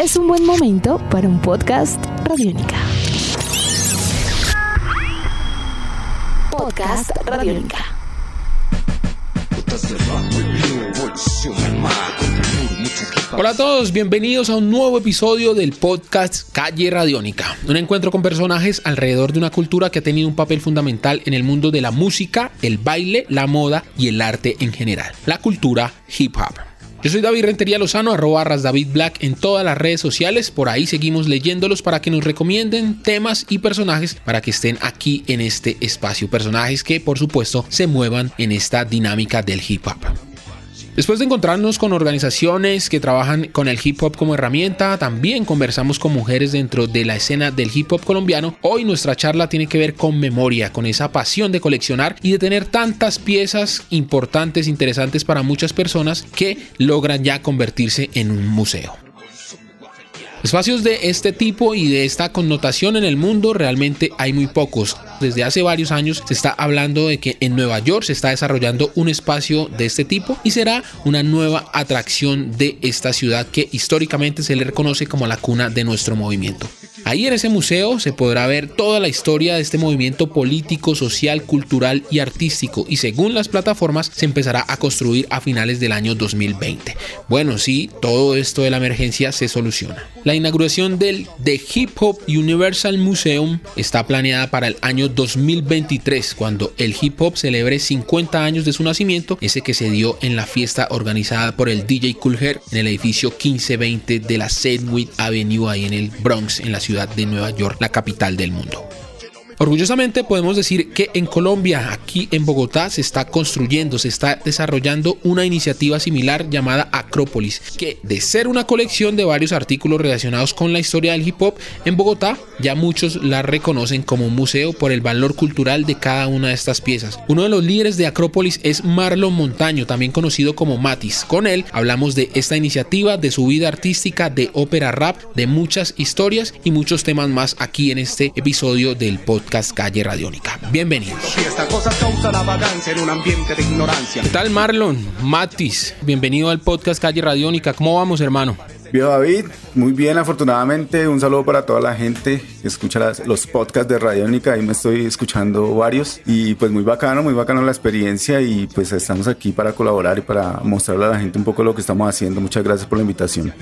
es un buen momento para un podcast Radiónica. Podcast Radiónica. Hola a todos, bienvenidos a un nuevo episodio del podcast Calle Radiónica, un encuentro con personajes alrededor de una cultura que ha tenido un papel fundamental en el mundo de la música, el baile, la moda y el arte en general, la cultura hip hop. Yo soy David Rentería Lozano, arroba David Black en todas las redes sociales. Por ahí seguimos leyéndolos para que nos recomienden temas y personajes para que estén aquí en este espacio. Personajes que, por supuesto, se muevan en esta dinámica del hip hop. Después de encontrarnos con organizaciones que trabajan con el hip hop como herramienta, también conversamos con mujeres dentro de la escena del hip hop colombiano. Hoy nuestra charla tiene que ver con memoria, con esa pasión de coleccionar y de tener tantas piezas importantes, interesantes para muchas personas que logran ya convertirse en un museo. Espacios de este tipo y de esta connotación en el mundo realmente hay muy pocos. Desde hace varios años se está hablando de que en Nueva York se está desarrollando un espacio de este tipo y será una nueva atracción de esta ciudad que históricamente se le reconoce como la cuna de nuestro movimiento. Ahí en ese museo se podrá ver toda la historia de este movimiento político, social, cultural y artístico y según las plataformas se empezará a construir a finales del año 2020. Bueno, sí, todo esto de la emergencia se soluciona. La inauguración del The Hip Hop Universal Museum está planeada para el año 2023, cuando el hip hop celebre 50 años de su nacimiento, ese que se dio en la fiesta organizada por el DJ Cool en el edificio 1520 de la Sedgwick Avenue ahí en el Bronx, en la ciudad de Nueva York, la capital del mundo. Orgullosamente podemos decir que en Colombia, aquí en Bogotá, se está construyendo, se está desarrollando una iniciativa similar llamada Acrópolis, que de ser una colección de varios artículos relacionados con la historia del hip hop, en Bogotá ya muchos la reconocen como un museo por el valor cultural de cada una de estas piezas. Uno de los líderes de Acrópolis es Marlon Montaño, también conocido como Matis. Con él hablamos de esta iniciativa, de su vida artística, de ópera rap, de muchas historias y muchos temas más aquí en este episodio del podcast Calle Radiónica. Bienvenidos. ¿Qué tal Marlon? Matis, bienvenido al podcast Calle Radiónica. ¿Cómo vamos, hermano? Bien, David, muy bien, afortunadamente. Un saludo para toda la gente que escucha los podcasts de Radiónica. Ahí me estoy escuchando varios. Y pues muy bacano, muy bacano la experiencia. Y pues estamos aquí para colaborar y para mostrarle a la gente un poco lo que estamos haciendo. Muchas gracias por la invitación.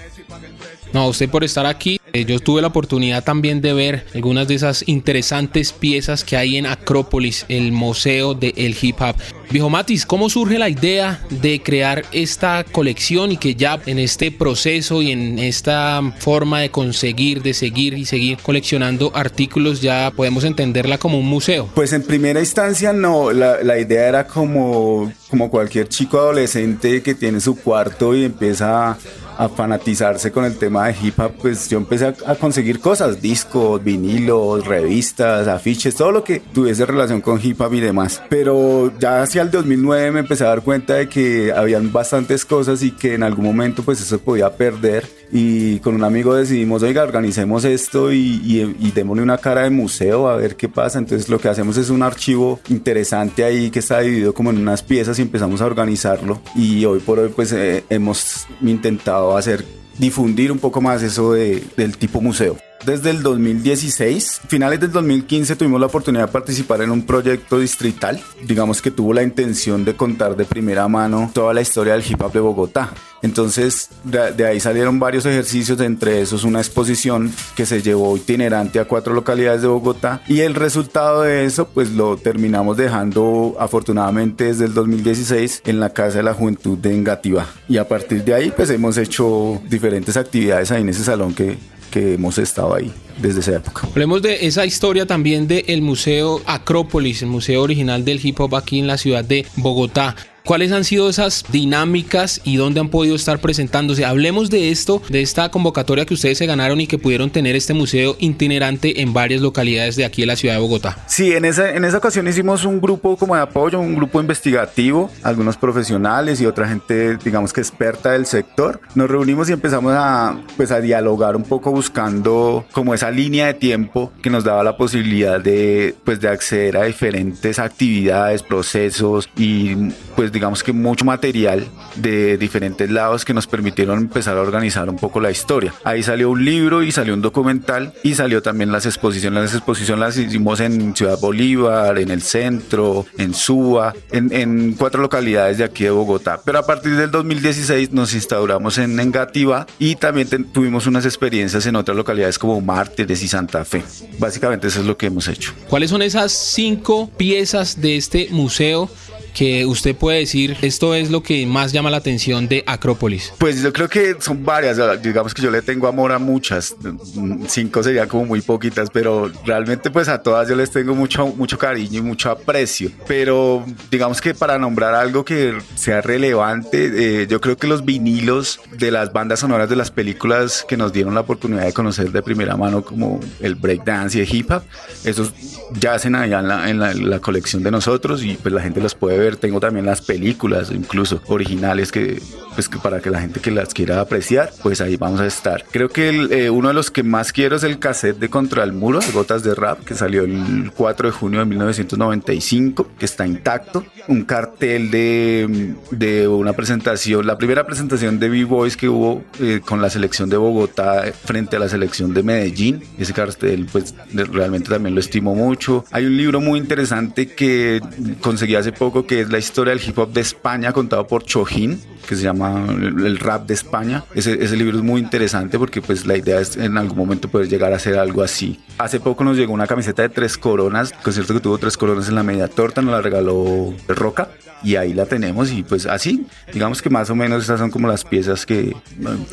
No, a usted por estar aquí. Eh, yo tuve la oportunidad también de ver algunas de esas interesantes piezas que hay en Acrópolis, el museo del hip hop. Viejo Matis, ¿cómo surge la idea de crear esta colección y que ya en este proceso y en esta forma de conseguir, de seguir y seguir coleccionando artículos ya podemos entenderla como un museo? Pues en primera instancia no, la, la idea era como, como cualquier chico adolescente que tiene su cuarto y empieza a a fanatizarse con el tema de hip hop, pues yo empecé a, conseguir cosas, discos, vinilos, revistas, afiches, todo lo que tuviese relación con hip hop y demás. Pero ya hacia el 2009 me empecé a dar cuenta de que habían bastantes cosas y que en algún momento pues eso podía perder y con un amigo decidimos, oiga, organicemos esto y, y, démosle una cara de museo a ver qué pasa. Entonces lo que hacemos es un archivo interesante ahí que está dividido como en unas piezas y empezamos a organizarlo y hoy por hoy pues eh, hemos intentado hacer difundir un poco más eso de, del tipo museo desde el 2016. Finales del 2015 tuvimos la oportunidad de participar en un proyecto distrital, digamos que tuvo la intención de contar de primera mano toda la historia del hip hop de Bogotá. Entonces de, ahí salieron varios ejercicios, entre esos una exposición que se llevó itinerante a cuatro localidades de Bogotá y el resultado de eso pues lo terminamos dejando afortunadamente desde el 2016 en la Casa de la Juventud de Engativá. Y a partir de ahí pues hemos hecho diferentes actividades ahí en ese salón que que hemos estado ahí desde esa época. Hablemos de esa historia también del Museo Acrópolis, el museo original del hip hop aquí en la ciudad de Bogotá. ¿Cuáles han sido esas dinámicas y dónde han podido estar presentándose? Hablemos de esto, de esta convocatoria que ustedes se ganaron y que pudieron tener este museo itinerante en varias localidades de aquí de la ciudad de Bogotá. Sí, en esa, en esa ocasión hicimos un grupo como de apoyo, un grupo investigativo, algunos profesionales y otra gente, digamos que experta del sector. Nos reunimos y empezamos a, pues, a dialogar un poco buscando como esa línea de tiempo que nos daba la posibilidad de, pues, de acceder a diferentes actividades, procesos y pues digamos que mucho material de diferentes lados que nos permitieron empezar a organizar un poco la historia. Ahí salió un libro y salió un documental y salió también las exposiciones. Las exposiciones las hicimos en Ciudad Bolívar, en el centro, en Suba, en, en cuatro localidades de aquí de Bogotá. Pero a partir del 2016 nos instauramos en Negativa y también tuvimos unas experiencias en otras localidades como Mártires y Santa Fe. Básicamente eso es lo que hemos hecho. ¿Cuáles son esas cinco piezas de este museo que usted puede decir esto es lo que más llama la atención de Acrópolis? Pues yo creo que son varias, digamos que yo le tengo amor a muchas, cinco serían como muy poquitas, pero realmente pues a todas yo les tengo mucho, mucho cariño y mucho aprecio, pero digamos que para nombrar algo que sea relevante, eh, yo creo que los vinilos de las bandas sonoras de las películas que nos dieron la oportunidad de conocer de primera mano como el breakdance y el hip hop, esos yacen allá en la, en la colección de nosotros y pues la gente los puede ver tengo también las películas, incluso originales, que, pues, que para que la gente que las quiera apreciar, pues ahí vamos a estar. Creo que eh, uno de los que más quiero es el cassette de Contra el Muro, Gotas de Rap, que salió el 4 de junio de 1995, que está intacto. Un cartel de, de una presentación, la primera presentación de B-Boys que hubo eh, con la selección de Bogotá frente a la selección de Medellín. Ese cartel, pues realmente también lo estimo mucho. Hay un libro muy interesante que conseguí hace poco que es la historia del hip hop de España contado por Chojín, que se llama El rap de España. Ese, ese, libro es muy interesante porque pues la idea es en algún momento poder llegar a hacer algo así. Hace poco nos llegó una camiseta de tres coronas, concierto que tuvo tres coronas en la media torta, nos la regaló Roca y ahí la tenemos y pues así, digamos que más o menos esas son como las piezas que,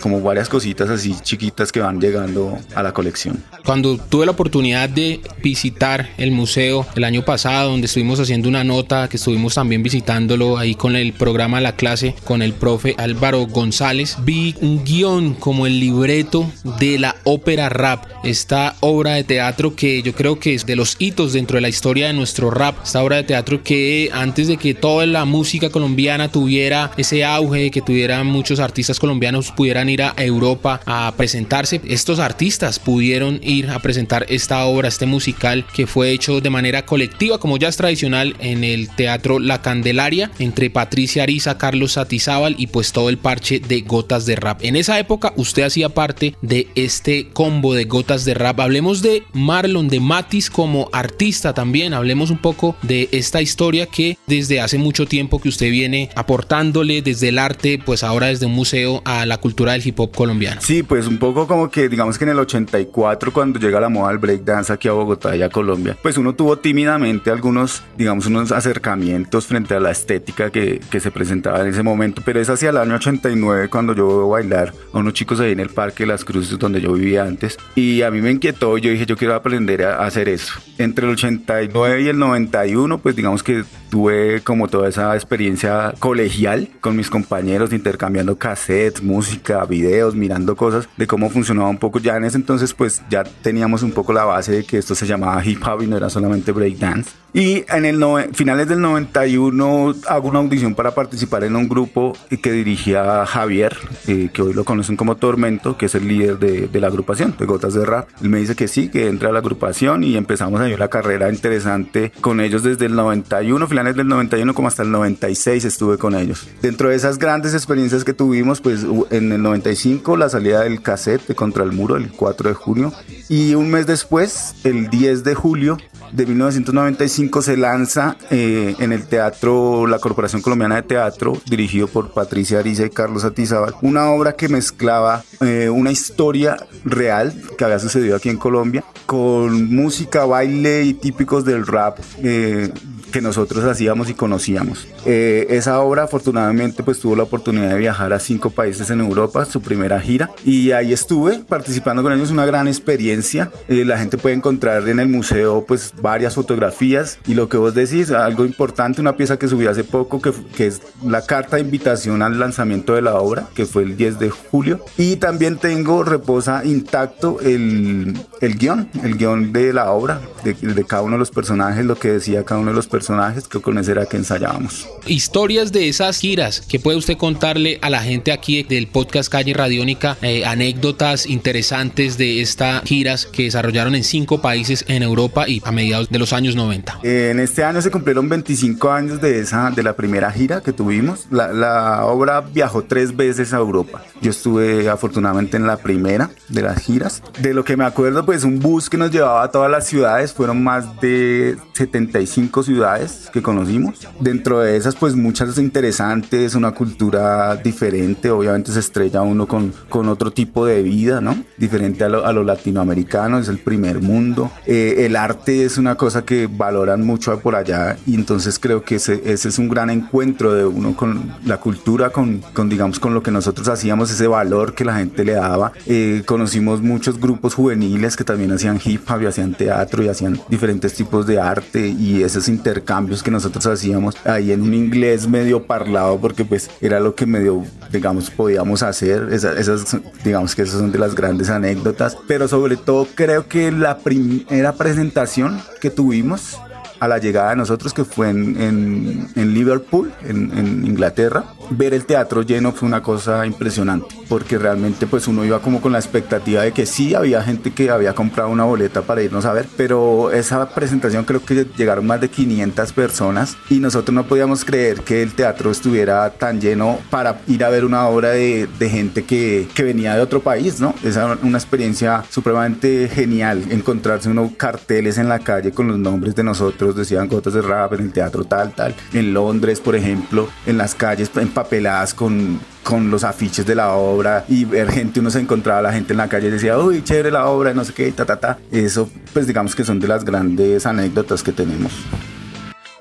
como varias cositas así chiquitas que van llegando a la colección. Cuando tuve la oportunidad de visitar el museo el año pasado, donde estuvimos haciendo una nota, que estuvimos también visitándolo ahí con el programa La Clase, con el profe Álvaro González, vi un guion como el libreto de la ópera rap, esta obra de teatro que yo creo que es de los hitos dentro de la historia de nuestro rap, esta obra de teatro que antes de que toda la música colombiana tuviera ese auge, que tuviera muchos artistas colombianos pudieran ir a Europa a presentarse, estos artistas pudieron ir a presentar esta obra, este musical que fue hecho de manera colectiva, como ya es tradicional en el teatro Candelaria, entre Patricia Ariza, Carlos Satizábal y pues todo el parche de Gotas de Rap. En esa época usted hacía parte de este combo de Gotas de Rap. Hablemos de Marlon, de Matis como artista también. Hablemos un poco de esta historia que desde hace mucho tiempo que usted viene aportándole desde el arte, pues ahora desde un museo a la cultura del hip hop colombiano. Sí, pues un poco como que digamos que en el 84 cuando llega la moda del breakdance aquí a Bogotá y a Colombia, pues uno tuvo tímidamente algunos, digamos, unos acercamientos frente a la estética que, que se presentaba en ese momento, pero es hacia el año 89 cuando yo veo bailar a unos chicos ahí en el Parque Las Cruces donde yo vivía antes y a mí me inquietó, yo dije yo quiero aprender a hacer eso. Entre el 89 y el 91 pues digamos que tuve como toda esa experiencia colegial con mis compañeros intercambiando cassettes, música, videos, mirando cosas de cómo funcionaba un poco. Ya en ese entonces pues ya teníamos un poco la base de que esto se llamaba hip hop y no era solamente breakdance. Y en el finales del 91 hago una audición para participar en un grupo que dirigía Javier, eh, que hoy lo conocen como Tormento, que es el líder de, de, la agrupación de Gotas de Rap. Él me dice que sí, que entra a la agrupación y empezamos a la carrera interesante con ellos desde el 91, finales del 91 como hasta el 96 estuve con ellos. Dentro de esas grandes experiencias que tuvimos, pues en el 95 la salida del cassette de Contra el Muro, el 4 de junio, y un mes después, el 10 de julio, de 1995 se lanza eh, en el teatro, la Corporación Colombiana de Teatro, dirigido por Patricia Ariza y Carlos Atizábal, una obra que mezclaba eh, una historia real que había sucedido aquí en Colombia con música, baile y típicos del rap eh, que nosotros hacíamos y conocíamos. Eh, esa obra afortunadamente pues tuvo la oportunidad de viajar a cinco países en Europa, su primera gira, y ahí estuve participando con ellos, una gran experiencia. Eh, la gente puede encontrar en el museo pues varias fotografías y lo que vos decís, algo importante, una pieza que subí hace poco que, que es la carta de invitación al lanzamiento de la obra, que fue el 10 de julio, y también tengo, reposa intacto el, el guion, el guion de la obra, de, de, cada uno de los personajes, lo que decía cada uno de los personajes, que con eso era que ensayábamos. Historias de esas giras, que puede usted contarle a la gente aquí del podcast Calle Radiónica, eh, anécdotas interesantes de estas giras que desarrollaron en cinco países en Europa y a mediados de los años 90. Eh, en este año se cumplieron 25 años de esa, de la primera gira que tuvimos. La, la obra viajó tres veces a Europa. Yo estuve afortunadamente en la primera de las giras. De lo que me acuerdo, pues un bus que nos llevaba a todas las ciudades, fueron más de 75 ciudades que conocimos. Dentro de esas, pues muchas interesantes, una cultura diferente, obviamente se estrella uno con, con otro tipo de vida, ¿no? Diferente a lo, a lo latinoamericano, es el primer mundo. Eh, el arte es una cosa que valoran mucho por allá y entonces creo que ese, ese es un gran encuentro de uno con la cultura, con, con digamos con lo que nosotros hacíamos, ese valor que la gente le daba. Eh, conocimos muchos grupos juveniles que también hacían hip hop y hacían teatro y hacían diferentes tipos de arte y esos intercambios que nosotros hacíamos ahí en un inglés medio parlado porque pues era lo que medio digamos podíamos hacer. Esas, esas digamos que esas son de las grandes anécdotas. Pero sobre todo creo que la primera presentación que tuvimos a la llegada de nosotros, que fue en, en, Liverpool, en, Inglaterra, ver el teatro lleno fue una cosa impresionante, porque realmente pues uno iba como con la expectativa de que sí, había gente que había comprado una boleta para irnos a ver, pero esa presentación creo que llegaron más de 500 personas y nosotros no podíamos creer que el teatro estuviera tan lleno para ir a ver una obra de, de gente que, que, venía de otro país, ¿no? Esa una experiencia supremamente genial, encontrarse unos carteles en la calle con los nombres de nosotros decían gotas de rap en el teatro tal, tal. En Londres, por ejemplo, en las calles empapeladas con, con los afiches de la obra y ver gente, uno se encontraba la gente en la calle y decía, uy, chévere la obra, no sé qué, ta, ta, ta. Eso, pues digamos que son de las grandes anécdotas que tenemos.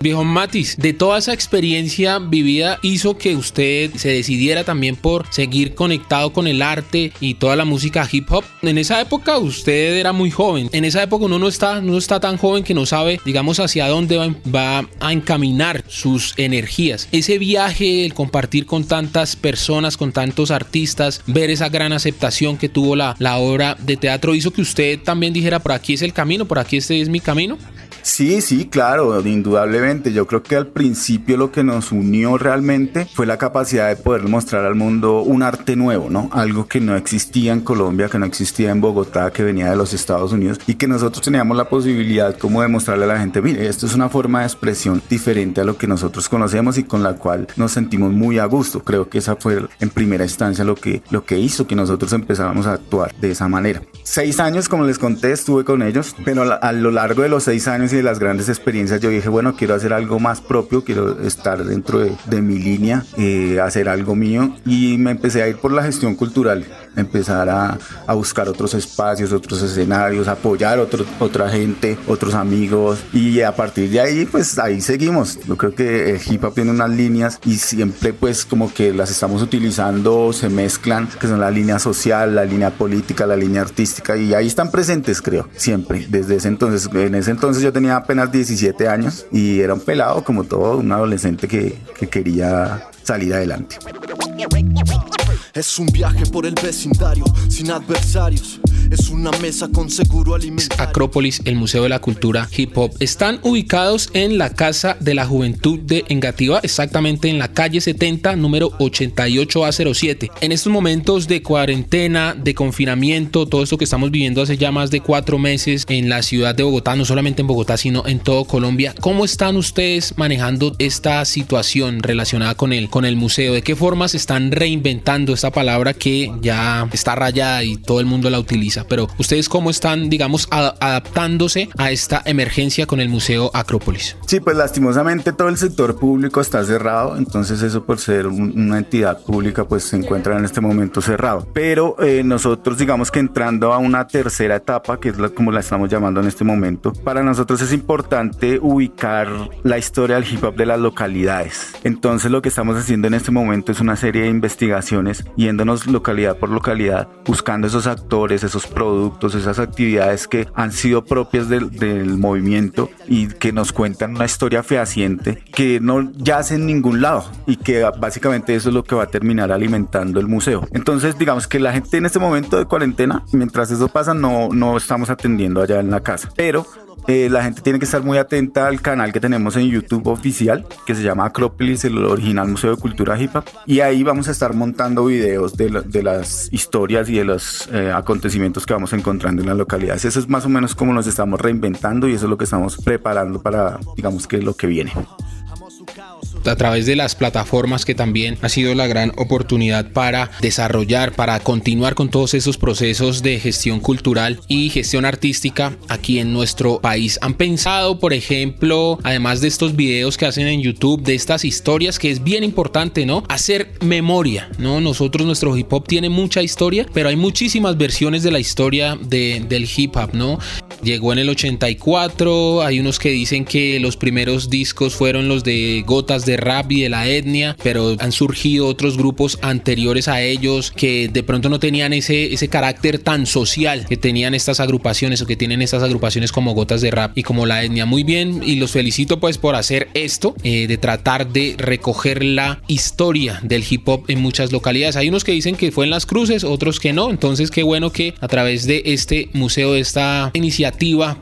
Viejo Matis, de toda esa experiencia vivida hizo que usted se decidiera también por seguir conectado con el arte y toda la música hip hop. En esa época usted era muy joven. En esa época uno no está, no está tan joven que no sabe, digamos, hacia dónde va, a encaminar sus energías. Ese viaje, el compartir con tantas personas, con tantos artistas, ver esa gran aceptación que tuvo la, la obra de teatro hizo que usted también dijera, por aquí es el camino, por aquí este es mi camino. Sí, sí, claro, indudablemente. Yo creo que al principio lo que nos unió realmente fue la capacidad de poder mostrar al mundo un arte nuevo, ¿no? Algo que no existía en Colombia, que no existía en Bogotá, que venía de los Estados Unidos y que nosotros teníamos la posibilidad como de mostrarle a la gente, mire, esto es una forma de expresión diferente a lo que nosotros conocemos y con la cual nos sentimos muy a gusto. Creo que esa fue en primera instancia lo que, lo que hizo que nosotros empezáramos a actuar de esa manera. Seis años, como les conté, estuve con ellos, pero a lo largo de los seis años de las grandes experiencias yo dije, bueno, quiero hacer algo más propio, quiero estar dentro de, mi línea, eh, hacer algo mío y me empecé a ir por la gestión cultural, empezar a, a buscar otros espacios, otros escenarios, apoyar otro, otra gente, otros amigos y a partir de ahí pues ahí seguimos. Yo creo que el hip hop tiene unas líneas y siempre pues como que las estamos utilizando, se mezclan, que son la línea social, la línea política, la línea artística y ahí están presentes creo, siempre, desde ese entonces. En ese entonces yo tenía apenas 17 años y era un pelado como todo, un adolescente que, que quería salir adelante. Es un viaje por el vecindario sin adversarios. Es una mesa con seguro alimentario. Acrópolis, el Museo de la Cultura Hip Hop, están ubicados en la Casa de la Juventud de Engativá, exactamente en la calle 70, número 88A07. En estos momentos de cuarentena, de confinamiento, todo esto que estamos viviendo hace ya más de cuatro meses en la ciudad de Bogotá, no solamente en Bogotá, sino en todo Colombia, ¿cómo están ustedes manejando esta situación relacionada con el, con el museo? ¿De qué forma se están reinventando esta palabra que ya está rayada y todo el mundo la utiliza? pero ustedes cómo están, digamos, adaptándose a esta emergencia con el Museo Acrópolis. Sí, pues lastimosamente todo el sector público está cerrado, entonces eso por ser una entidad pública pues se encuentra en este momento cerrado. Pero eh, nosotros digamos que entrando a una tercera etapa, que es la, como la estamos llamando en este momento, para nosotros es importante ubicar la historia del hip hop de las localidades. Entonces lo que estamos haciendo en este momento es una serie de investigaciones, yéndonos localidad por localidad, buscando esos actores, esos productos, esas actividades que han sido propias del, del movimiento y que nos cuentan una historia fehaciente que no yace en ningún lado y que básicamente eso es lo que va a terminar alimentando el museo. Entonces, digamos que la gente en este momento de cuarentena, mientras eso pasa, no, no estamos atendiendo allá en la casa. Pero eh, la gente tiene que estar muy atenta al canal que tenemos en YouTube oficial, que se llama Acrópolis, el original Museo de Cultura Hip Hop. Y ahí vamos a estar montando videos de, las historias y de los eh, acontecimientos que vamos encontrando en las localidades. Eso es más o menos como nos estamos reinventando y eso es lo que estamos preparando para, digamos que lo que viene a través de las plataformas que también ha sido la gran oportunidad para desarrollar, para continuar con todos esos procesos de gestión cultural y gestión artística aquí en nuestro país. Han pensado, por ejemplo, además de estos videos que hacen en YouTube, de estas historias, que es bien importante, ¿no? Hacer memoria, ¿no? Nosotros, nuestro hip hop tiene mucha historia, pero hay muchísimas versiones de la historia de, del hip hop, ¿no? Llegó en el 84, hay unos que dicen que los primeros discos fueron los de Gotas de rap y de la etnia, pero han surgido otros grupos anteriores a ellos que de pronto no tenían ese, ese carácter tan social que tenían estas agrupaciones o que tienen estas agrupaciones como Gotas de Rap y como la etnia. Muy bien y los felicito pues por hacer esto, eh, de tratar de recoger la historia del hip hop en muchas localidades. Hay unos que dicen que fue en las cruces, otros que no, entonces qué bueno que a través de este museo, de esta iniciativa,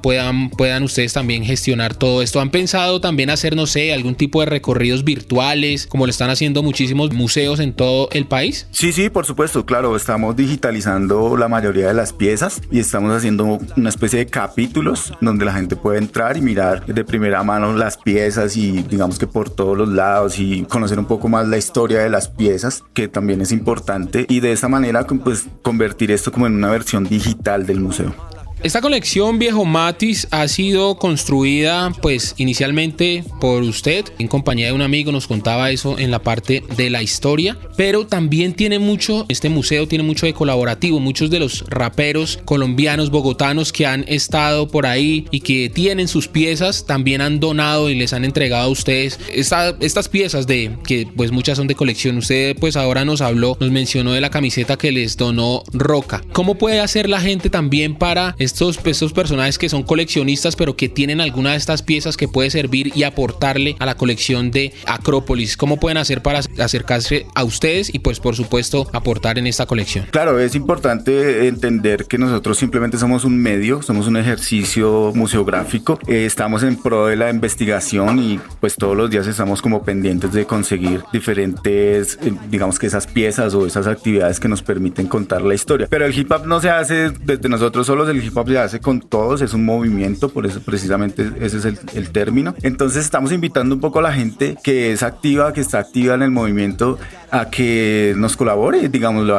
puedan, puedan ustedes también gestionar todo esto. ¿Han pensado también hacer, no sé, algún tipo de recorridos virtuales, como lo están haciendo muchísimos museos en todo el país? Sí, sí, por supuesto, claro, estamos digitalizando la mayoría de las piezas y estamos haciendo una especie de capítulos donde la gente puede entrar y mirar de primera mano las piezas y digamos que por todos los lados y conocer un poco más la historia de las piezas, que también es importante y de esa manera pues convertir esto como en una versión digital del museo. Esta colección Viejo Matis ha sido construida pues inicialmente por usted en compañía de un amigo, nos contaba eso en la parte de la historia, pero también tiene mucho, este museo tiene mucho de colaborativo, muchos de los raperos colombianos, bogotanos que han estado por ahí y que tienen sus piezas también han donado y les han entregado a ustedes estas piezas de que pues muchas son de colección. Usted pues ahora nos habló, nos mencionó de la camiseta que les donó Roca. ¿Cómo puede hacer la gente también para estos, estos personajes que son coleccionistas, pero que tienen alguna de estas piezas que puede servir y aportarle a la colección de Acrópolis. ¿Cómo pueden hacer para acercarse a ustedes y pues por supuesto aportar en esta colección? Claro, es importante entender que nosotros simplemente somos un medio, somos un ejercicio museográfico, eh, estamos en pro de la investigación y pues todos los días estamos como pendientes de conseguir diferentes, eh, digamos que esas piezas o esas actividades que nos permiten contar la historia. Pero el hip hop no se hace desde nosotros solos, el hip hop se hace con todos, es un movimiento, por eso precisamente ese es el, término. Entonces estamos invitando un poco a la gente que es activa, que está activa en el movimiento, a que nos colabore, digámoslo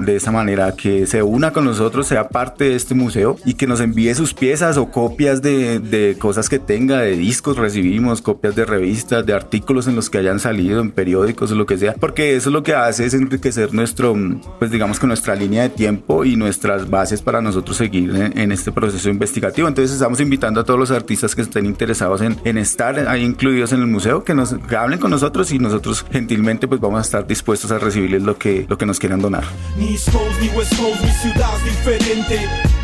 de esa manera, que se una con nosotros, sea parte de este museo y que nos envíe sus piezas o copias de, de cosas que tenga, de discos recibimos, copias de revistas, de artículos en los que hayan salido, en periódicos o lo que sea, porque eso lo que hace es enriquecer nuestro, pues digamos que nuestra línea de tiempo y nuestras bases para nosotros seguir en, este proceso investigativo. Entonces estamos invitando a todos los artistas que estén interesados en, estar ahí incluidos en el museo, que nos hablen con nosotros y nosotros gentilmente pues vamos a estar dispuestos a recibirles lo que, lo que nos quieran donar. Ni ni West ni ciudad diferente.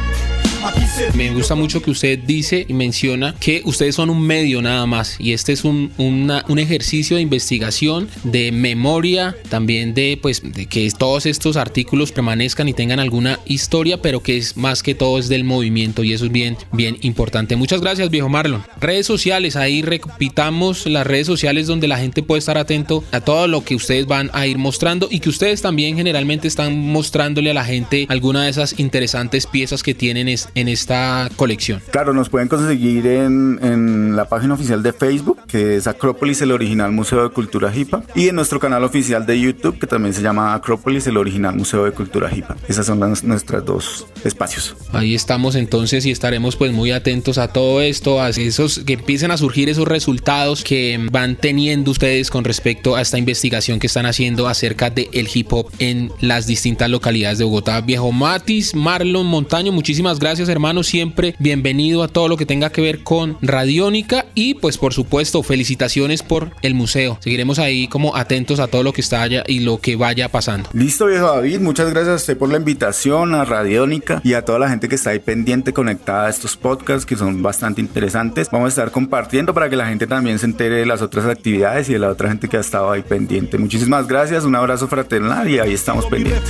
Me gusta mucho que usted dice y menciona que ustedes son un medio nada más y este es un, un ejercicio de investigación, de memoria, también de, pues, de que todos estos artículos permanezcan y tengan alguna historia, pero que es más que todo es del movimiento y eso es bien, bien importante. Muchas gracias, viejo Marlon. Redes sociales, ahí repitamos las redes sociales donde la gente puede estar atento a todo lo que ustedes van a ir mostrando y que ustedes también generalmente están mostrándole a la gente alguna de esas interesantes piezas que tienen en esta colección? Claro, nos pueden conseguir en, en, la página oficial de Facebook, que es Acrópolis, el original Museo de Cultura Hipa, y en nuestro canal oficial de YouTube, que también se llama Acrópolis, el original Museo de Cultura Hipa. Esas son las, nuestras dos espacios. Ahí estamos entonces y estaremos pues muy atentos a todo esto, a esos que empiecen a surgir esos resultados que van teniendo ustedes con respecto a esta investigación que están haciendo acerca del el hip hop en las distintas localidades de Bogotá. Viejo Matis, Marlon Montaño, muchísimas gracias gracias hermano, siempre bienvenido a todo lo que tenga que ver con Radiónica y pues por supuesto felicitaciones por el museo. Seguiremos ahí como atentos a todo lo que está allá y lo que vaya pasando. Listo viejo David, muchas gracias a usted por la invitación a Radiónica y a toda la gente que está ahí pendiente, conectada a estos podcasts que son bastante interesantes. Vamos a estar compartiendo para que la gente también se entere de las otras actividades y de la otra gente que ha estado ahí pendiente. Muchísimas gracias, un abrazo fraternal y ahí estamos pendientes.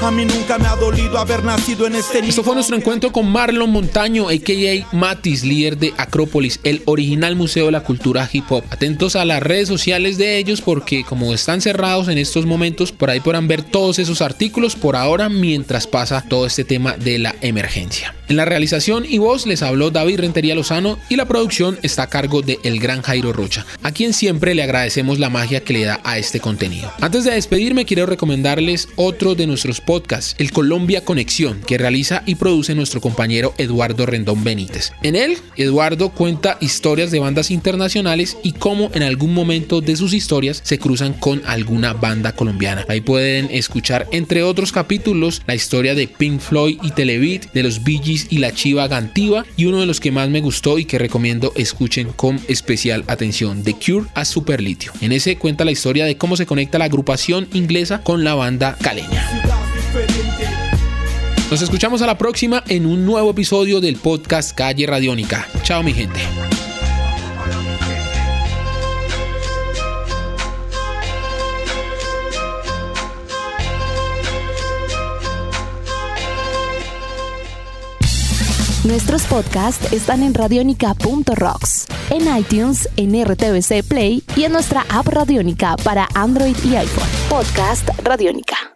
A mí nunca me ha dolido haber nacido en este Esto fue nuestro encuentro con Marlon Montaño, a.k.a. Matis, líder de Acrópolis, el original museo de la cultura hip hop. Atentos a las redes sociales de ellos porque como están cerrados en estos momentos, por ahí podrán ver todos esos artículos por ahora mientras pasa todo este tema de la emergencia. En la realización y voz les habló David Rentería Lozano y la producción está a cargo de El Gran Jairo Rocha, a quien siempre le agradecemos la magia que le da a este contenido. Antes de despedirme quiero recomendarles otro de nuestros podcasts, el Colombia Conexión, que realiza y produce nuestro compañero Eduardo Rendón Benítez. En él, Eduardo cuenta historias de bandas internacionales y cómo en algún momento de sus historias se cruzan con alguna banda colombiana. Ahí pueden escuchar entre otros capítulos la historia de Pink Floyd y Telebeat, de los Bee y la Chiva Gantiva y uno de los que más me gustó y que recomiendo escuchen con especial atención, The Cure a Superlitio. En ese cuenta la historia de cómo se conecta la agrupación inglesa con la banda caleña. Nos escuchamos a la próxima en un nuevo episodio del podcast Calle Radiónica. Chao mi gente. Nuestros podcasts están en radionica.rocks, en iTunes, en RTVC Play y en nuestra app Radionica para Android y iPhone. Podcast Radionica.